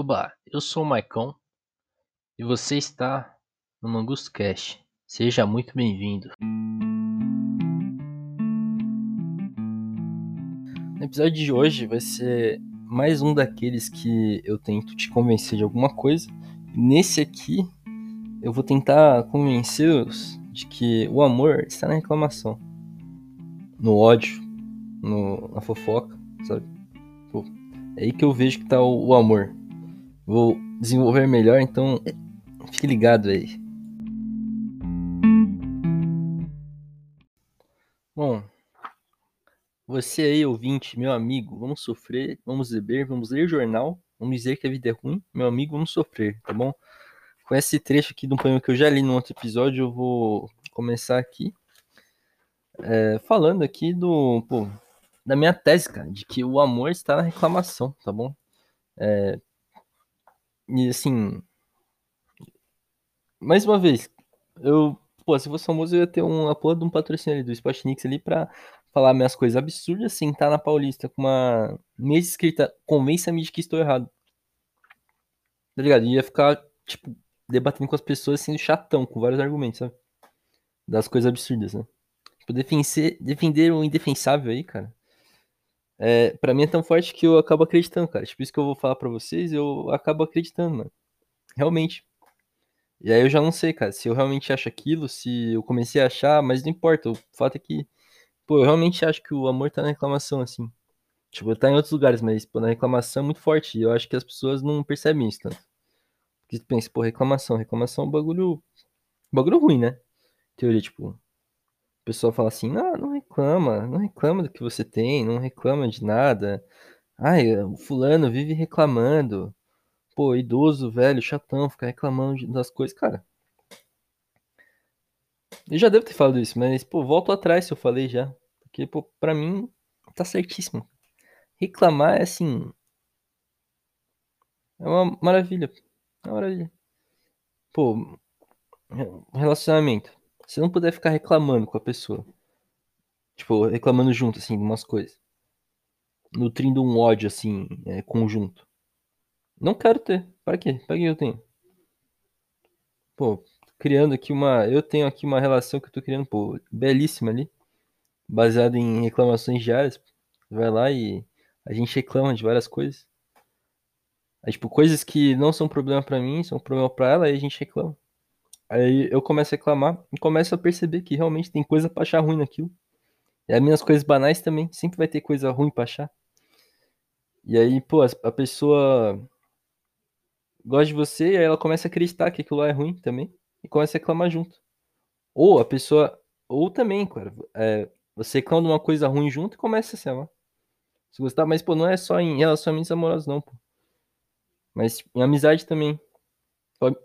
Oba, eu sou o Maicon e você está no Mangusto Cast. Seja muito bem-vindo. No episódio de hoje vai ser mais um daqueles que eu tento te convencer de alguma coisa. Nesse aqui, eu vou tentar convencê-los de que o amor está na reclamação, no ódio, no, na fofoca, sabe? Pô, é aí que eu vejo que tá o, o amor. Vou desenvolver melhor, então fique ligado aí. Bom, você aí, ouvinte, meu amigo, vamos sofrer, vamos beber, vamos ler jornal, vamos dizer que a vida é ruim, meu amigo, vamos sofrer, tá bom? Com esse trecho aqui um poema que eu já li no outro episódio, eu vou começar aqui é, falando aqui do, pô, da minha tese, cara, de que o amor está na reclamação, tá bom? É, e assim, mais uma vez, eu, pô, se fosse famoso, eu ia ter um apoio de um patrocínio ali do Spotnix ali pra falar minhas coisas absurdas, sentar na Paulista com uma mesa escrita convença-me de que estou errado. Tá ligado? E ia ficar, tipo, debatendo com as pessoas sendo chatão, com vários argumentos, sabe? Das coisas absurdas, né? Tipo, defender, defender o indefensável aí, cara. É, pra mim é tão forte que eu acabo acreditando, cara. Tipo, isso que eu vou falar pra vocês, eu acabo acreditando, mano. Realmente. E aí eu já não sei, cara, se eu realmente acho aquilo, se eu comecei a achar, mas não importa. O fato é que, pô, eu realmente acho que o amor tá na reclamação, assim. Tipo, tá em outros lugares, mas, pô, na reclamação é muito forte. E eu acho que as pessoas não percebem isso tanto. Porque tu pensa, pô, reclamação. Reclamação é um bagulho. bagulho ruim, né? Teoria, tipo. Pessoal fala assim, não, não reclama, não reclama do que você tem, não reclama de nada. Ai, o fulano vive reclamando. Pô, idoso, velho, chatão, ficar reclamando das coisas, cara. Eu já devo ter falado isso, mas, pô, volto atrás se eu falei já. Porque, pô, pra mim, tá certíssimo. Reclamar é assim. É uma maravilha. É uma maravilha. Pô, relacionamento. Se não puder ficar reclamando com a pessoa. Tipo, reclamando junto, assim, de umas coisas. Nutrindo um ódio, assim, é, conjunto. Não quero ter. Para quê? Para que eu tenho? Pô, criando aqui uma. Eu tenho aqui uma relação que eu tô criando, pô, belíssima ali. Baseada em reclamações diárias. Vai lá e a gente reclama de várias coisas. Aí, tipo, coisas que não são problema para mim, são problema para ela, aí a gente reclama. Aí eu começo a reclamar e começo a perceber que realmente tem coisa pra achar ruim naquilo. E as minhas coisas banais também, sempre vai ter coisa ruim pra achar. E aí, pô, a pessoa gosta de você, e aí ela começa a acreditar que aquilo lá é ruim também, e começa a reclamar junto. Ou a pessoa, ou também, cara, é, você reclama de uma coisa ruim junto e começa a se amar. Se gostar, mas, pô, não é só em relacionamentos amorosos, não, pô. Mas em amizade também.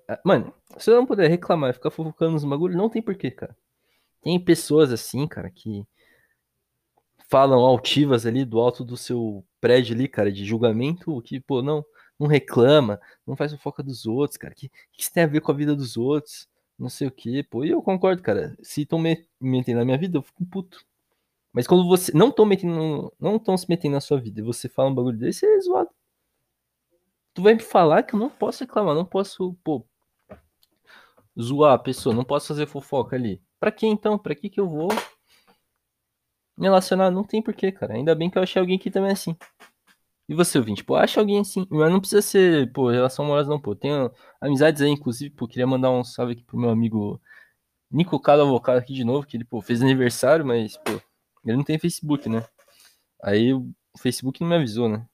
É, mano, se eu não puder reclamar, ficar fofocando nos bagulhos, não tem porquê, cara. Tem pessoas assim, cara, que falam altivas ali do alto do seu prédio ali, cara, de julgamento, que, pô, não, não reclama, não faz fofoca dos outros, cara. Que, que isso tem a ver com a vida dos outros? Não sei o que, pô. E eu concordo, cara. Se estão me metendo na minha vida, eu fico puto. Mas quando você. Não estão metendo. Não estão se metendo na sua vida e você fala um bagulho desse, é zoado. Tu vai me falar que eu não posso reclamar, não posso, pô, zoar a pessoa, não posso fazer fofoca ali. Pra que então? Pra que que eu vou me relacionar? Não tem porquê, cara. Ainda bem que eu achei alguém que também é assim. E você, ouvinte, pô, acha alguém assim, mas não precisa ser, pô, relação amorosa não, pô. Tenho amizades aí, inclusive, pô, queria mandar um salve aqui pro meu amigo Nico Cado Avocado aqui de novo, que ele, pô, fez aniversário, mas, pô, ele não tem Facebook, né? Aí o Facebook não me avisou, né?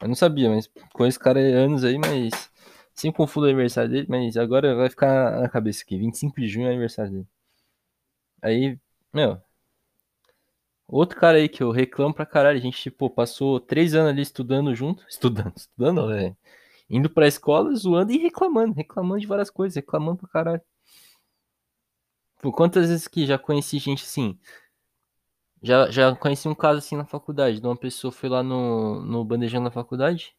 Eu não sabia, mas conheço esse cara anos aí, mas sempre confundo o aniversário dele, mas agora vai ficar na cabeça aqui, 25 de junho é aniversário dele. Aí, meu, Outro cara aí que eu reclamo pra caralho, a gente, pô, passou três anos ali estudando junto, estudando, estudando, né? Indo pra escola, zoando e reclamando, reclamando de várias coisas, reclamando pra caralho. Pô, quantas vezes que já conheci gente assim, já, já conheci um caso assim na faculdade, de uma pessoa foi lá no, no bandejão da faculdade,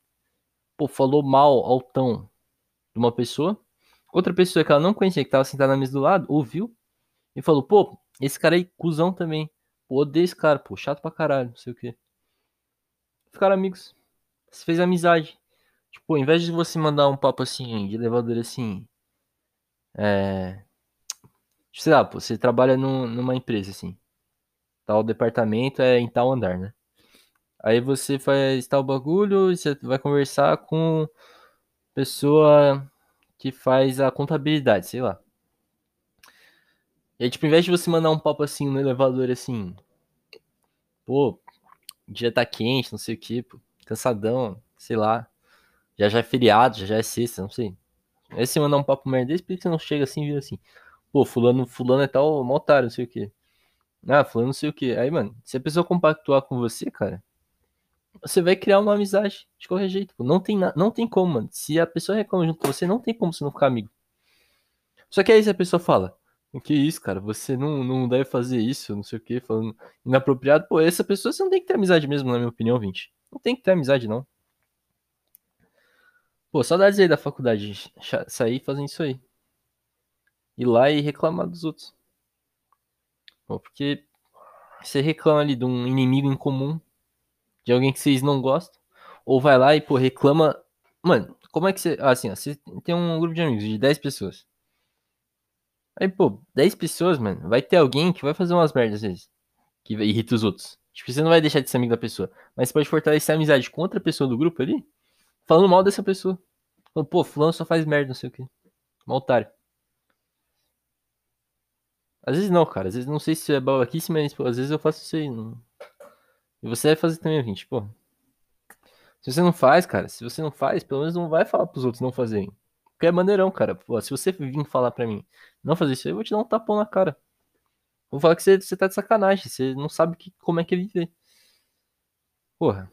pô, falou mal, altão, de uma pessoa, outra pessoa que ela não conhecia, que tava sentada na mesa do lado, ouviu, e falou, pô, esse cara aí, cuzão também. Pô, odeio esse cara, pô, chato pra caralho, não sei o que. Ficaram amigos. Se fez amizade. Tipo, ao invés de você mandar um papo assim, de elevador assim. É. Sei lá, pô, você trabalha num, numa empresa assim. Tal departamento é em tal andar, né? Aí você faz tal bagulho você vai conversar com pessoa que faz a contabilidade, sei lá. E aí, tipo, ao invés de você mandar um papo assim no elevador assim, pô, o dia tá quente, não sei o que, pô, cansadão, sei lá. Já já é feriado, já já é sexta, não sei. Aí você mandar um papo merda por que você não chega assim e vira assim? Pô, fulano, fulano é tal, um otário, não sei o que. Ah, fulano não sei o que. Aí, mano, se a pessoa compactuar com você, cara, você vai criar uma amizade de qualquer jeito. Não tem, não tem como, mano. Se a pessoa reclama junto com você, não tem como você não ficar amigo. Só que aí se a pessoa fala, o que isso, cara? Você não, não deve fazer isso, não sei o que, falando inapropriado. Pô, essa pessoa você não tem que ter amizade mesmo, na minha opinião, 20. Não tem que ter amizade, não. Pô, saudades aí da faculdade, sair fazendo isso aí. Ir lá e reclamar dos outros. Porque você reclama ali de um inimigo em comum, de alguém que vocês não gostam, ou vai lá e, pô, reclama. Mano, como é que você. Assim, ó, você tem um grupo de amigos de 10 pessoas. Aí, pô, 10 pessoas, mano, vai ter alguém que vai fazer umas merdas às vezes. Que irrita os outros. Tipo, você não vai deixar de ser amigo da pessoa. Mas você pode fortalecer a amizade com outra pessoa do grupo ali, falando mal dessa pessoa. Pô, fulano só faz merda, não sei o que. Um otário. Às vezes não, cara. Às vezes não sei se é babaquice, mas pô, às vezes eu faço isso aí. Não... E você vai fazer também, gente, pô. Se você não faz, cara, se você não faz, pelo menos não vai falar pros outros não fazerem. Porque é maneirão, cara. Pô, se você vir falar pra mim não fazer isso aí, eu vou te dar um tapão na cara. Vou falar que você, você tá de sacanagem. Você não sabe que, como é que é viver. Porra.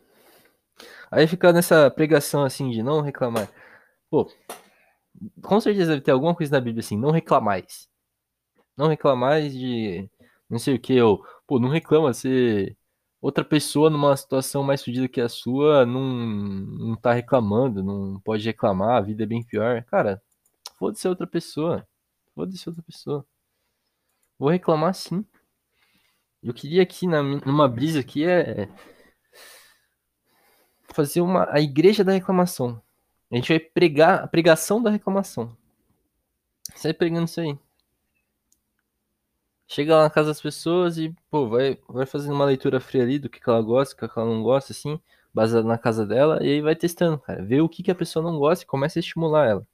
Aí fica nessa pregação assim de não reclamar. Pô, com certeza deve ter alguma coisa na Bíblia assim, não reclamais. Não reclamais de não sei o que, ou, pô, não reclama se outra pessoa numa situação mais fodida que a sua não, não tá reclamando, não pode reclamar, a vida é bem pior. Cara, foda-se outra pessoa. Foda-se outra pessoa. Vou reclamar sim. Eu queria aqui, na, numa brisa aqui, é fazer uma, a igreja da reclamação. A gente vai pregar a pregação da reclamação. Sai pregando isso aí. Chega lá na casa das pessoas e, pô, vai, vai fazendo uma leitura fria ali do que, que ela gosta, do que, que ela não gosta, assim, baseado na casa dela, e aí vai testando, cara. Vê o que, que a pessoa não gosta e começa a estimular ela.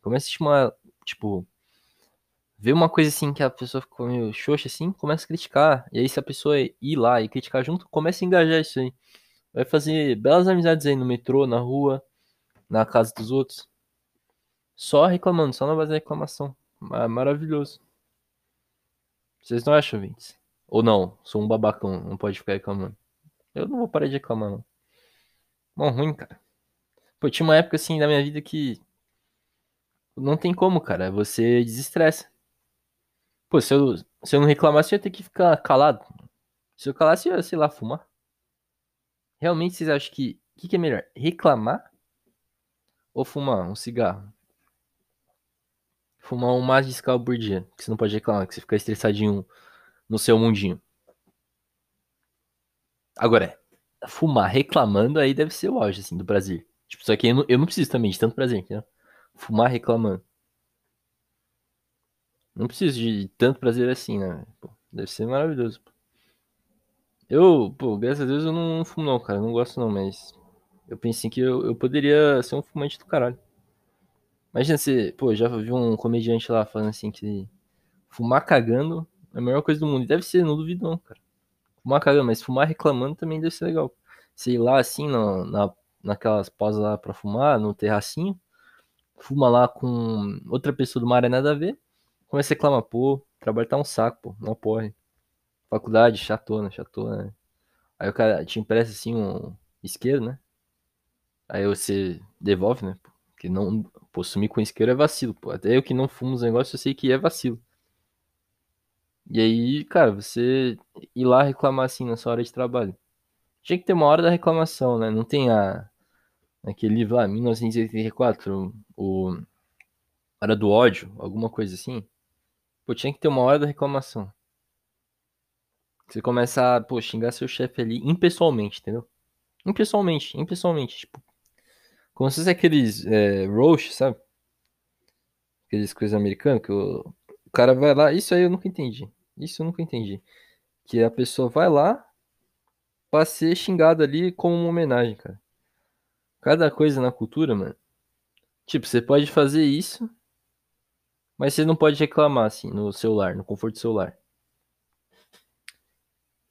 Começa a estimular, tipo, vê uma coisa assim que a pessoa ficou meio xoxa assim, começa a criticar. E aí, se a pessoa ir lá e criticar junto, começa a engajar isso aí. Vai fazer belas amizades aí no metrô, na rua, na casa dos outros. Só reclamando, só na base da reclamação. Maravilhoso. Vocês não acham, Vintes? Ou não? Sou um babacão, não pode ficar reclamando. Eu não vou parar de reclamar, não. Bom, ruim, cara. Pô, tinha uma época assim da minha vida que. Não tem como, cara. Você desestressa. Pô, se eu, se eu não reclamasse, eu ia ter que ficar calado. Se eu calasse, eu ia, sei lá, fumar. Realmente vocês acham que. O que, que é melhor? Reclamar ou fumar um cigarro? Fumar um mais de cigarro por dia. Que você não pode reclamar, que você fica estressadinho no seu mundinho. Agora, fumar reclamando aí deve ser o auge, assim, do prazer. Tipo, só que eu não, eu não preciso também de tanto prazer, entendeu? Fumar reclamando. Não preciso de tanto prazer assim, né? Pô, deve ser maravilhoso. Eu, pô, graças a Deus eu não fumo não, cara. Não gosto não, mas eu pensei que eu, eu poderia ser um fumante do caralho. Imagina você, pô, já vi um comediante lá falando assim que fumar cagando é a melhor coisa do mundo. Deve ser, não duvido não, cara. Fumar cagando, mas fumar reclamando também deve ser legal. Sei lá assim, na, na, naquelas pausas lá pra fumar, no terracinho, fuma lá com outra pessoa do mar é nada a ver, começa a reclamar, pô, trabalho tá um saco, pô, não porre. Faculdade, chatona, chatona, né? Aí o cara te empresta assim um isqueiro, né? Aí você devolve, né? Porque não. Pô, sumir com isqueiro é vacilo, pô. Até eu que não fumo os negócios, eu sei que é vacilo. E aí, cara, você ir lá reclamar assim na sua hora de trabalho. Tinha que ter uma hora da reclamação, né? Não tem a. Aquele livro lá, 1984, o. Hora do ódio, alguma coisa assim. Pô, tinha que ter uma hora da reclamação. Você começa a, pô, xingar seu chefe ali impessoalmente, entendeu? Impessoalmente, impessoalmente. Tipo, Como se fosse aqueles é, sabe? Aqueles coisas americanas que o, o cara vai lá. Isso aí eu nunca entendi. Isso eu nunca entendi. Que a pessoa vai lá pra ser xingada ali como uma homenagem, cara. Cada coisa na cultura, mano. Tipo, você pode fazer isso, mas você não pode reclamar, assim, no celular, no conforto do celular.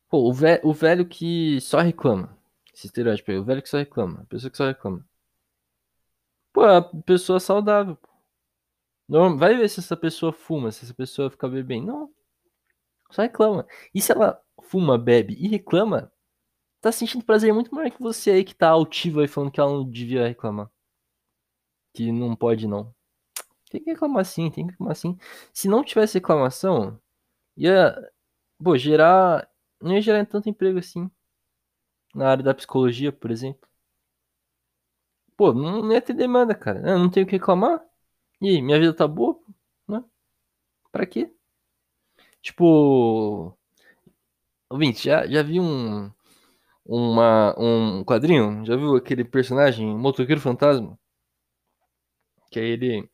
Pô, o, ve o velho que só reclama. Esse estereótipo aí, o velho que só reclama. A pessoa que só reclama. Pô, a pessoa saudável. Não, vai ver se essa pessoa fuma, se essa pessoa fica bebendo. Não. Só reclama. E se ela fuma, bebe e reclama, tá sentindo prazer muito maior que você aí que tá altivo aí falando que ela não devia reclamar. Que não pode não. Tem que reclamar sim, tem que reclamar sim. Se não tivesse reclamação, ia, pô, gerar, não ia gerar tanto emprego assim. Na área da psicologia, por exemplo. Pô, não ia ter demanda, cara. Eu não tenho o que reclamar. E aí, minha vida tá boa, né? Pra quê? Tipo, ouvinte, já, já vi um, uma, um quadrinho? Já viu aquele personagem, Motoqueiro Fantasma? Que é ele.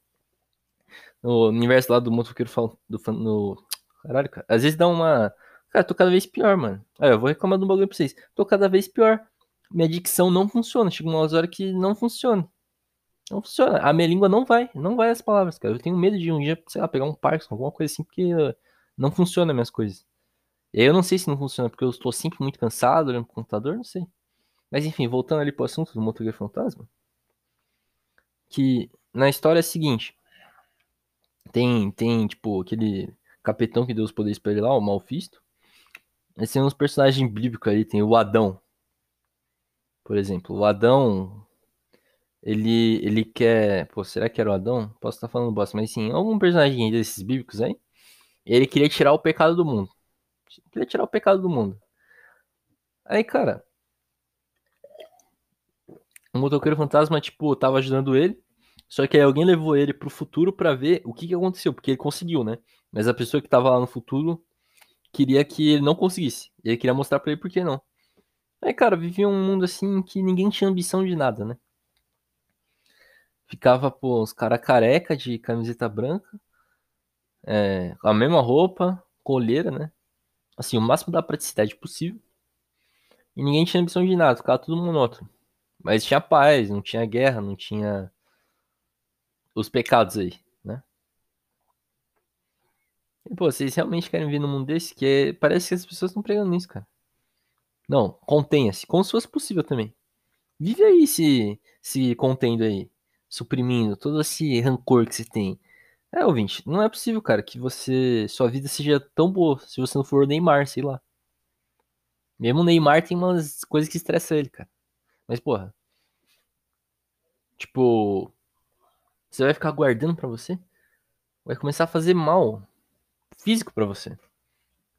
No universo lá do Motoqueiro do no Caralho, cara. Às vezes dá uma. Cara, tô cada vez pior, mano. Aí, eu vou reclamar um bagulho pra vocês. Tô cada vez pior. Minha dicção não funciona. Chega umas horas que não funciona. Não funciona. A minha língua não vai. Não vai as palavras, cara. Eu tenho medo de um dia, sei lá, pegar um Parkinson, alguma coisa assim, porque não funciona minhas coisas. E eu não sei se não funciona porque eu estou sempre muito cansado olhando pro computador, não sei. Mas enfim, voltando ali pro assunto do motoqueiro fantasma. Que na história é a seguinte. Tem, tem, tipo, aquele capitão que deu os poderes pra ele lá, o Malfisto. Mas tem uns personagens bíblicos ali, tem o Adão. Por exemplo, o Adão, ele, ele quer... Pô, será que era o Adão? Posso estar falando bosta, mas sim, algum personagem desses bíblicos aí. Ele queria tirar o pecado do mundo. Queria tirar o pecado do mundo. Aí, cara. O motoqueiro fantasma, tipo, tava ajudando ele. Só que aí alguém levou ele pro futuro para ver o que, que aconteceu. Porque ele conseguiu, né? Mas a pessoa que tava lá no futuro queria que ele não conseguisse. Ele queria mostrar pra ele por que não. Aí, cara, vivia um mundo assim que ninguém tinha ambição de nada, né? Ficava, pô, os caras careca de camiseta branca. É, a mesma roupa, colheira, né? Assim, o máximo da praticidade possível. E ninguém tinha ambição de nada, ficava tudo monótono. Mas tinha paz, não tinha guerra, não tinha os pecados aí, né? E, pô, vocês realmente querem vir num mundo desse? Que é... parece que as pessoas estão pregando nisso, cara. Não, contenha-se, como se fosse possível também. Vive aí se, se contendo aí, suprimindo todo esse rancor que você tem. É, ouvinte, não é possível, cara, que você. Sua vida seja tão boa se você não for o Neymar, sei lá. Mesmo o Neymar tem umas coisas que estressam ele, cara. Mas, porra. Tipo. Você vai ficar guardando pra você? Vai começar a fazer mal físico pra você.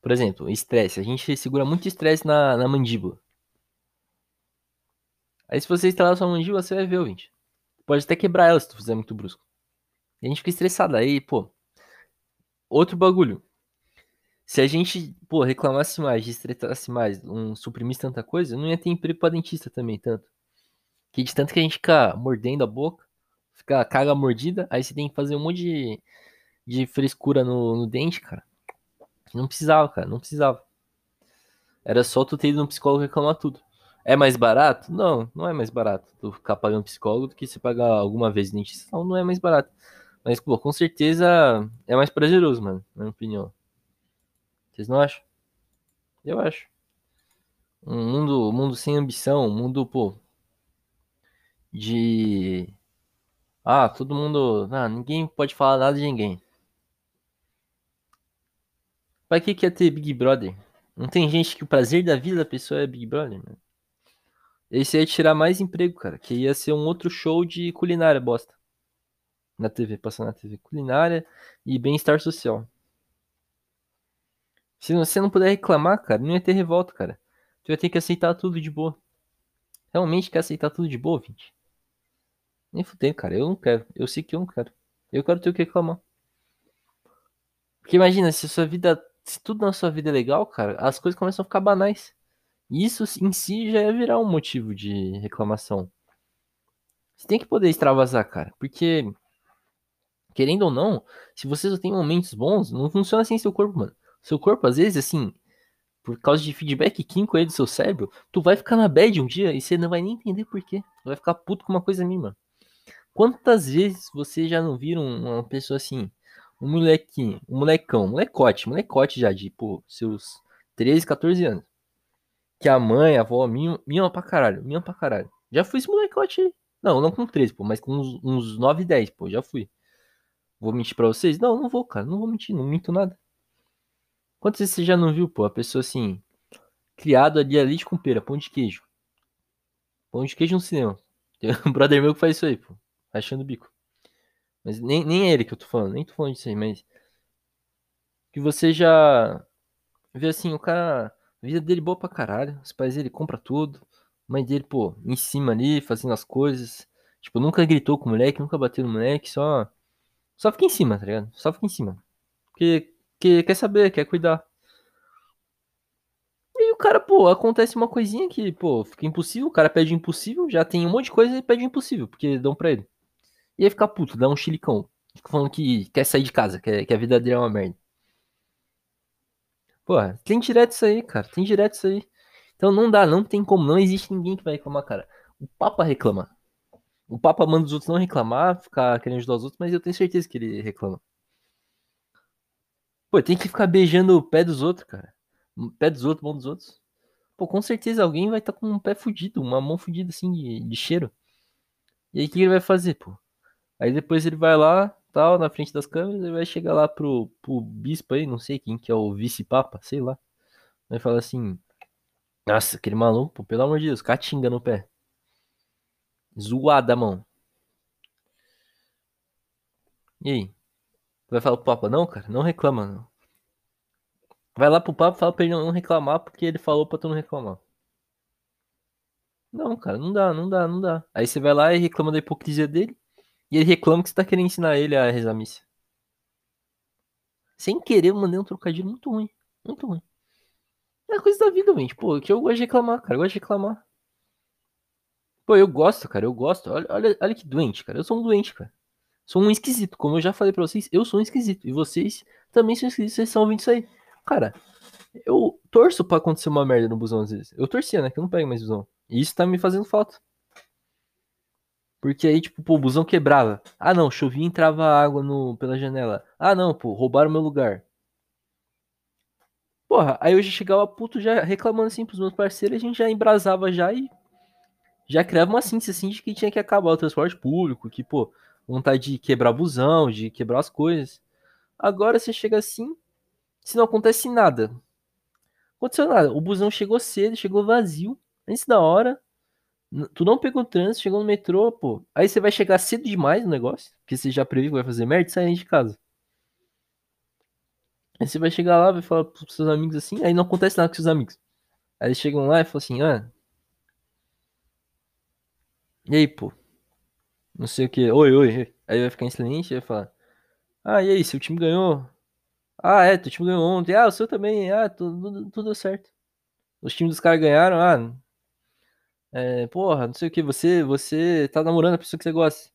Por exemplo, estresse. A gente segura muito estresse na, na mandíbula. Aí se você instalar sua mandíbula, você vai ver, ouvinte. Pode até quebrar ela se tu fizer muito brusco. E a gente fica estressado. Aí, pô. Outro bagulho. Se a gente, pô, reclamasse mais, estressasse mais, um, suprimisse tanta coisa, não ia ter emprego pra dentista também, tanto. Que de tanto que a gente fica mordendo a boca, fica caga mordida, aí você tem que fazer um monte de, de frescura no, no dente, cara. Não precisava, cara, não precisava. Era só tu ter ido no psicólogo reclamar tudo. É mais barato? Não, não é mais barato tu ficar pagando psicólogo do que você pagar alguma vez dentista. Não, não é mais barato. Mas, pô, com certeza é mais prazeroso, mano, na minha opinião. Vocês não acham? Eu acho. Um mundo, um mundo sem ambição, um mundo, pô, de. Ah, todo mundo. Ah, ninguém pode falar nada de ninguém. Pra que quer ter Big Brother? Não tem gente que o prazer da vida da pessoa é Big Brother, mano. Esse ia tirar mais emprego, cara. Que ia ser um outro show de culinária, bosta na TV, passando na TV culinária e bem-estar social. Se você não puder reclamar, cara, não ia ter revolta, cara. Tu ia ter que aceitar tudo de boa. Realmente quer aceitar tudo de boa, gente? Nem fudei, cara. Eu não quero. Eu sei que eu não quero. Eu quero ter o que reclamar. Porque imagina, se sua vida. Se tudo na sua vida é legal, cara, as coisas começam a ficar banais. E isso em si já ia virar um motivo de reclamação. Você tem que poder extravasar, cara. Porque, querendo ou não, se você só tem momentos bons, não funciona assim seu corpo, mano. Seu corpo, às vezes, assim, por causa de feedback químico aí do seu cérebro, tu vai ficar na bad um dia e você não vai nem entender por quê. Tu vai ficar puto com uma coisa mínima. Quantas vezes você já não viram uma pessoa assim, um molequinho, um molecão, molecote, molecote já de, pô, seus 13, 14 anos. Que a mãe, a avó, mima, mima pra caralho, mima pra caralho. Já fui esse molecote aí. Não, não com 13, pô, mas com uns, uns 9, 10, pô, já fui. Vou mentir pra vocês? Não, não vou, cara, não vou mentir, não minto nada. Quantas vezes você já não viu, pô, a pessoa assim, criado ali a leite com pera, pão de queijo. Pão de queijo no cinema. Tem um brother meu que faz isso aí, pô, achando o bico. Mas nem, nem é ele que eu tô falando, nem tô falando disso aí, mas. Que você já vê assim, o cara. A vida dele boa pra caralho. Os pais dele compra tudo. Mãe dele, pô, em cima ali, fazendo as coisas. Tipo, nunca gritou com o moleque, nunca bateu no moleque, só. Só fica em cima, tá ligado? Só fica em cima. Porque, porque quer saber, quer cuidar. E aí o cara, pô, acontece uma coisinha que, pô, fica impossível. O cara pede impossível, já tem um monte de coisa e pede impossível, porque dão pra ele. E aí fica puto, dá um chilicão. Fica falando que quer sair de casa, que, que a vida dele é uma merda. Pô, tem direto isso aí, cara. Tem direto isso aí. Então não dá, não tem como. Não existe ninguém que vai reclamar, cara. O Papa reclama. O Papa manda os outros não reclamar, ficar querendo ajudar os outros, mas eu tenho certeza que ele reclama. Pô, tem que ficar beijando o pé dos outros, cara. Pé dos outros, mão dos outros. Pô, com certeza alguém vai estar tá com um pé fudido, uma mão fudida assim de, de cheiro. E aí o que ele vai fazer, pô? Aí depois ele vai lá, tal, na frente das câmeras, e vai chegar lá pro, pro bispo aí, não sei quem que é o vice-papa, sei lá. Vai falar assim: Nossa, aquele maluco, pô, pelo amor de Deus, catinga no pé. Zoada, mão. E aí? Vai falar pro Papa, não, cara? Não reclama, não. Vai lá pro Papa e fala pra ele não reclamar porque ele falou pra tu não reclamar. Não, cara, não dá, não dá, não dá. Aí você vai lá e reclama da hipocrisia dele. E ele reclama que você tá querendo ensinar ele a rezar missa. Sem querer, eu mandei um trocadilho muito ruim. Muito ruim. É coisa da vida, gente. Pô, que eu gosto de reclamar, cara. Eu gosto de reclamar. Pô, eu gosto, cara. Eu gosto. Olha, olha, olha que doente, cara. Eu sou um doente, cara. Sou um esquisito. Como eu já falei pra vocês, eu sou um esquisito. E vocês também são esquisitos. Vocês estão ouvindo isso aí. Cara, eu torço pra acontecer uma merda no busão às vezes. Eu torcia, né? Que eu não pego mais busão. E isso tá me fazendo falta. Porque aí, tipo, pô, o busão quebrava. Ah, não, chovia e entrava água no, pela janela. Ah, não, pô, roubaram meu lugar. Porra, aí eu já chegava puto já reclamando assim pros meus parceiros, a gente já embrasava já e já criava uma síntese assim de que tinha que acabar o transporte público, que, pô, vontade de quebrar busão, de quebrar as coisas. Agora você chega assim, se não acontece nada. Aconteceu nada. O busão chegou cedo, chegou vazio, antes da hora. Tu não pegou o trânsito, chegou no metrô, pô. Aí você vai chegar cedo demais no negócio, porque você já previu que vai fazer merda e sair de casa. Aí você vai chegar lá, vai falar pros seus amigos assim, aí não acontece nada com seus amigos. Aí eles chegam lá e falam assim, ah. E aí, pô? Não sei o que. Oi, oi. Aí vai ficar em silêncio e vai falar. Ah, e aí, seu time ganhou? Ah, é, teu time ganhou ontem. Ah, o seu também. Ah, tudo, tudo deu certo. Os times dos caras ganharam. Ah, é, porra, não sei o que, você, você tá namorando a pessoa que você gosta.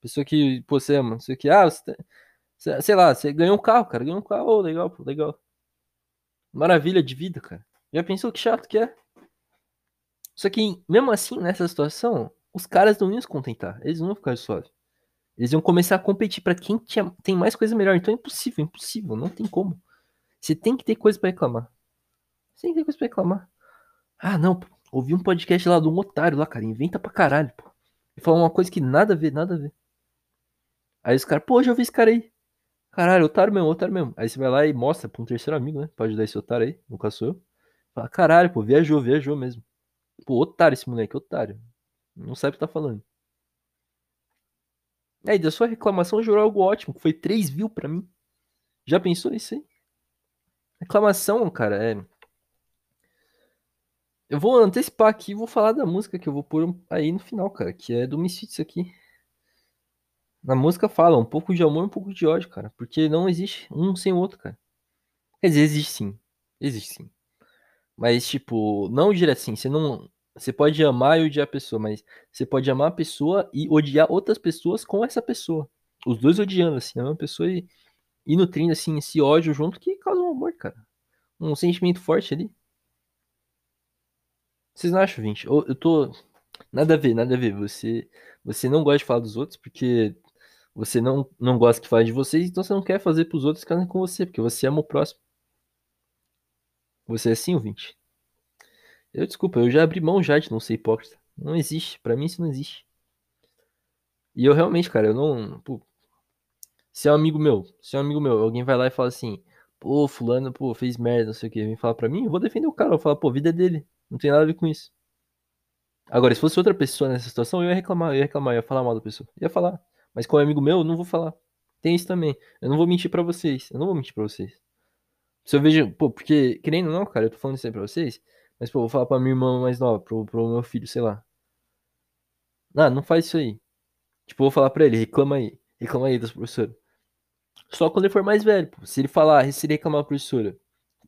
Pessoa que pô, você ama, não sei o que. Ah, você, tá, sei lá, você ganhou um carro, cara. Ganhou um carro, legal, pô, legal. Maravilha de vida, cara. Já pensou que chato que é? Só que, mesmo assim, nessa situação, os caras não iam se contentar. Eles não iam ficar suaves. Eles iam começar a competir para quem tinha, tem mais coisa melhor. Então é impossível, impossível, não tem como. Você tem que ter coisa para reclamar. Você tem que ter coisa pra reclamar. Ah, não. Ouvi um podcast lá de um otário lá, cara. Inventa pra caralho, pô. E falou uma coisa que nada a ver, nada a ver. Aí os caras, pô, já ouvi esse cara aí. Caralho, otário mesmo, otário mesmo. Aí você vai lá e mostra pra um terceiro amigo, né? Pode ajudar esse otário aí, nunca sou eu. Fala, caralho, pô, viajou, viajou mesmo. Pô, otário esse moleque, otário. Não sabe o que tá falando. Aí, da sua reclamação gerou algo ótimo, que foi 3 views pra mim. Já pensou isso aí? Reclamação, cara, é eu vou antecipar aqui e vou falar da música que eu vou pôr aí no final, cara, que é do Misfits aqui. Na música fala um pouco de amor, um pouco de ódio, cara, porque não existe um sem o outro, cara. Quer dizer, existe sim. Existe sim. Mas, tipo, não direto assim, você não. Você pode amar e odiar a pessoa, mas você pode amar a pessoa e odiar outras pessoas com essa pessoa. Os dois odiando, assim, a mesma pessoa e, e nutrindo, assim, esse ódio junto que causa um amor, cara. Um sentimento forte ali. Vocês não acham, Vinte? Eu, eu tô. Nada a ver, nada a ver. Você, você não gosta de falar dos outros porque você não, não gosta que fale de vocês, então você não quer fazer pros outros ficarem com você, porque você ama o próximo. Você é assim, ouvinte? Eu, desculpa, eu já abri mão já de não ser hipócrita. Não existe. Pra mim isso não existe. E eu realmente, cara, eu não. Pô, se é um amigo meu, se é um amigo meu, alguém vai lá e fala assim, pô, fulano, pô, fez merda, não sei o que, vem falar pra mim, eu vou defender o cara, eu vou falar, pô, vida é dele. Não tem nada a ver com isso. Agora, se fosse outra pessoa nessa situação, eu ia reclamar, eu ia reclamar, eu ia falar mal da pessoa. Ia falar. Mas como é amigo meu, eu não vou falar. Tem isso também. Eu não vou mentir pra vocês. Eu não vou mentir pra vocês. Se eu vejo, pô, porque, querendo ou não, cara, eu tô falando isso aí pra vocês, mas, pô, vou falar pra minha irmã mais nova, pro, pro meu filho, sei lá. Ah, não faz isso aí. Tipo, eu vou falar pra ele, reclama aí. Reclama aí das professoras. Só quando ele for mais velho, pô. Se ele falar, se ele reclamar da professora,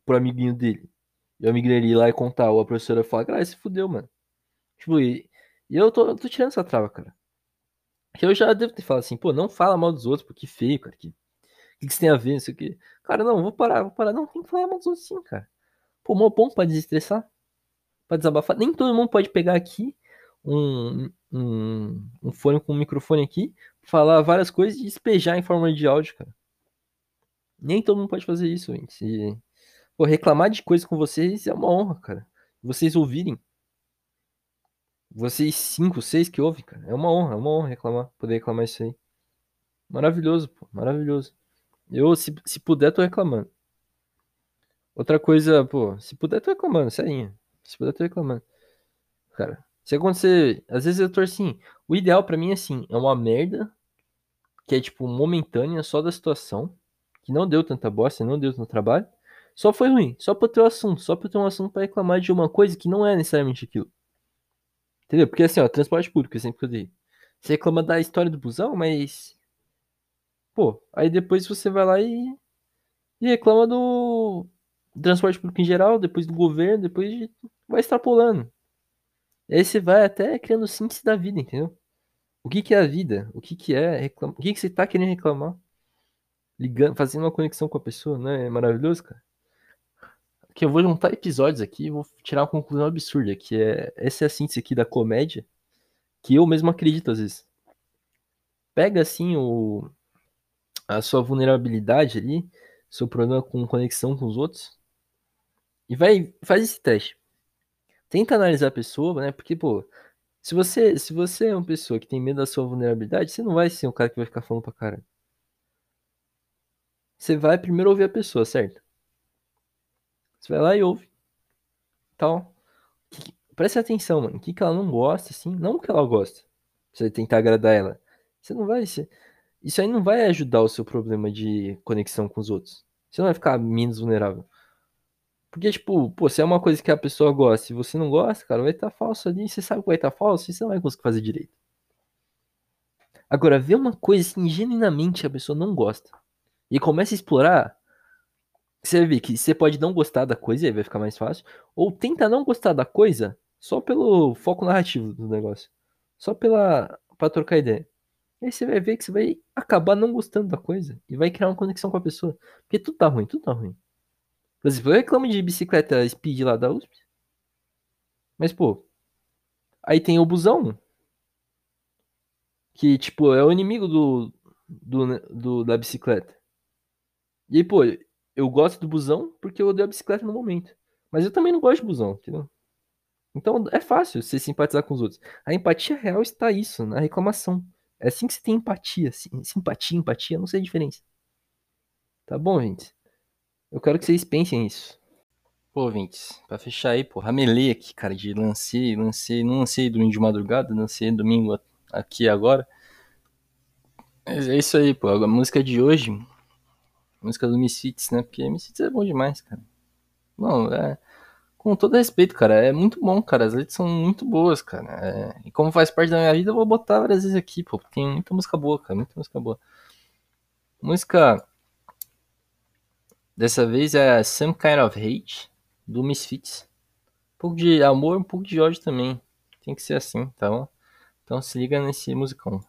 pro amiguinho dele, e amigo dele ir lá e contar, ou a professora falar, cara, se fudeu, mano. Tipo, e, e eu tô, eu tô tirando essa trava, cara. Que eu já devo ter falado assim, pô, não fala mal dos outros, porque feio, cara. Que, que, que isso tem a ver, isso aqui. Cara, não, vou parar, vou parar. Não, tem que falar mal dos outros sim, cara. Pô, mó bom pra desestressar para desabafar. Nem todo mundo pode pegar aqui um, um, um fone com um microfone aqui, falar várias coisas e despejar em forma de áudio, cara. Nem todo mundo pode fazer isso, gente. E, pô, reclamar de coisas com vocês é uma honra, cara. Vocês ouvirem. Vocês cinco, seis que ouvem, cara. É uma honra, é uma honra reclamar, poder reclamar isso aí. Maravilhoso, pô, maravilhoso. Eu, se, se puder, tô reclamando. Outra coisa, pô, se puder, tô reclamando, serinha. Se puder, tô reclamando. Cara, se acontecer. Às vezes eu tô assim. O ideal para mim é assim: é uma merda. Que é tipo momentânea só da situação. Que não deu tanta bosta, não deu tanto trabalho. Só foi ruim. Só pra ter um assunto. Só pra ter um assunto pra reclamar de uma coisa que não é necessariamente aquilo. Entendeu? Porque assim, ó, transporte público, exemplo que eu dei. Você reclama da história do busão, mas. Pô, aí depois você vai lá e. E reclama do transporte público em geral, depois do governo, depois de vai extrapolando. E aí você vai até criando síntese da vida, entendeu? O que, que é a vida? O que, que é reclamar? O que, que você tá querendo reclamar? Ligando, fazendo uma conexão com a pessoa, né? É maravilhoso, cara. Que eu vou juntar episódios aqui e vou tirar uma conclusão absurda, que é essa é a síntese aqui da comédia, que eu mesmo acredito às vezes. Pega assim o a sua vulnerabilidade ali, seu problema com conexão com os outros e vai faz esse teste tenta analisar a pessoa, né? Porque, pô, se você, se você é uma pessoa que tem medo da sua vulnerabilidade, você não vai ser um cara que vai ficar falando pra cara. Você vai primeiro ouvir a pessoa, certo? Você vai lá e ouve. Tal. Que, preste atenção, mano. O que, que ela não gosta, assim. Não o que ela gosta. Você tentar agradar ela. Você não vai ser. Isso aí não vai ajudar o seu problema de conexão com os outros. Você não vai ficar menos vulnerável. Porque, tipo, pô, se é uma coisa que a pessoa gosta e você não gosta, cara, vai estar tá falso ali. Você sabe que vai estar tá falso e você não vai conseguir fazer direito. Agora, ver uma coisa assim, genuinamente a pessoa não gosta e começa a explorar, você ver que você pode não gostar da coisa, aí vai ficar mais fácil, ou tenta não gostar da coisa só pelo foco narrativo do negócio, só pela para trocar ideia. Aí você vai ver que você vai acabar não gostando da coisa e vai criar uma conexão com a pessoa, porque tudo tá ruim, tudo tá ruim. Por exemplo, eu reclamo de bicicleta speed lá da USP. Mas, pô, aí tem o busão. Que, tipo, é o inimigo do, do, do, da bicicleta. E aí, pô, eu gosto do busão porque eu odeio a bicicleta no momento. Mas eu também não gosto de busão, entendeu? Então é fácil você simpatizar com os outros. A empatia real está isso, na reclamação. É assim que você tem empatia. Simpatia, empatia, não sei a diferença. Tá bom, gente? Eu quero que vocês pensem nisso. Pô, Vintes, pra fechar aí, pô, ramelei aqui, cara, de lancei, lancei, não lancei domingo de madrugada, lancei domingo aqui agora. Mas é isso aí, pô, a música de hoje, música do Misfits, né, porque Misfits é bom demais, cara. Não, é, com todo respeito, cara, é muito bom, cara, as letras são muito boas, cara. É, e como faz parte da minha vida, eu vou botar várias vezes aqui, pô, tem muita música boa, cara, muita música boa. Música Dessa vez é Some Kind of Hate, do Misfits. pouco de amor, um pouco de ódio também. Tem que ser assim, tá bom? Então se liga nesse musicão.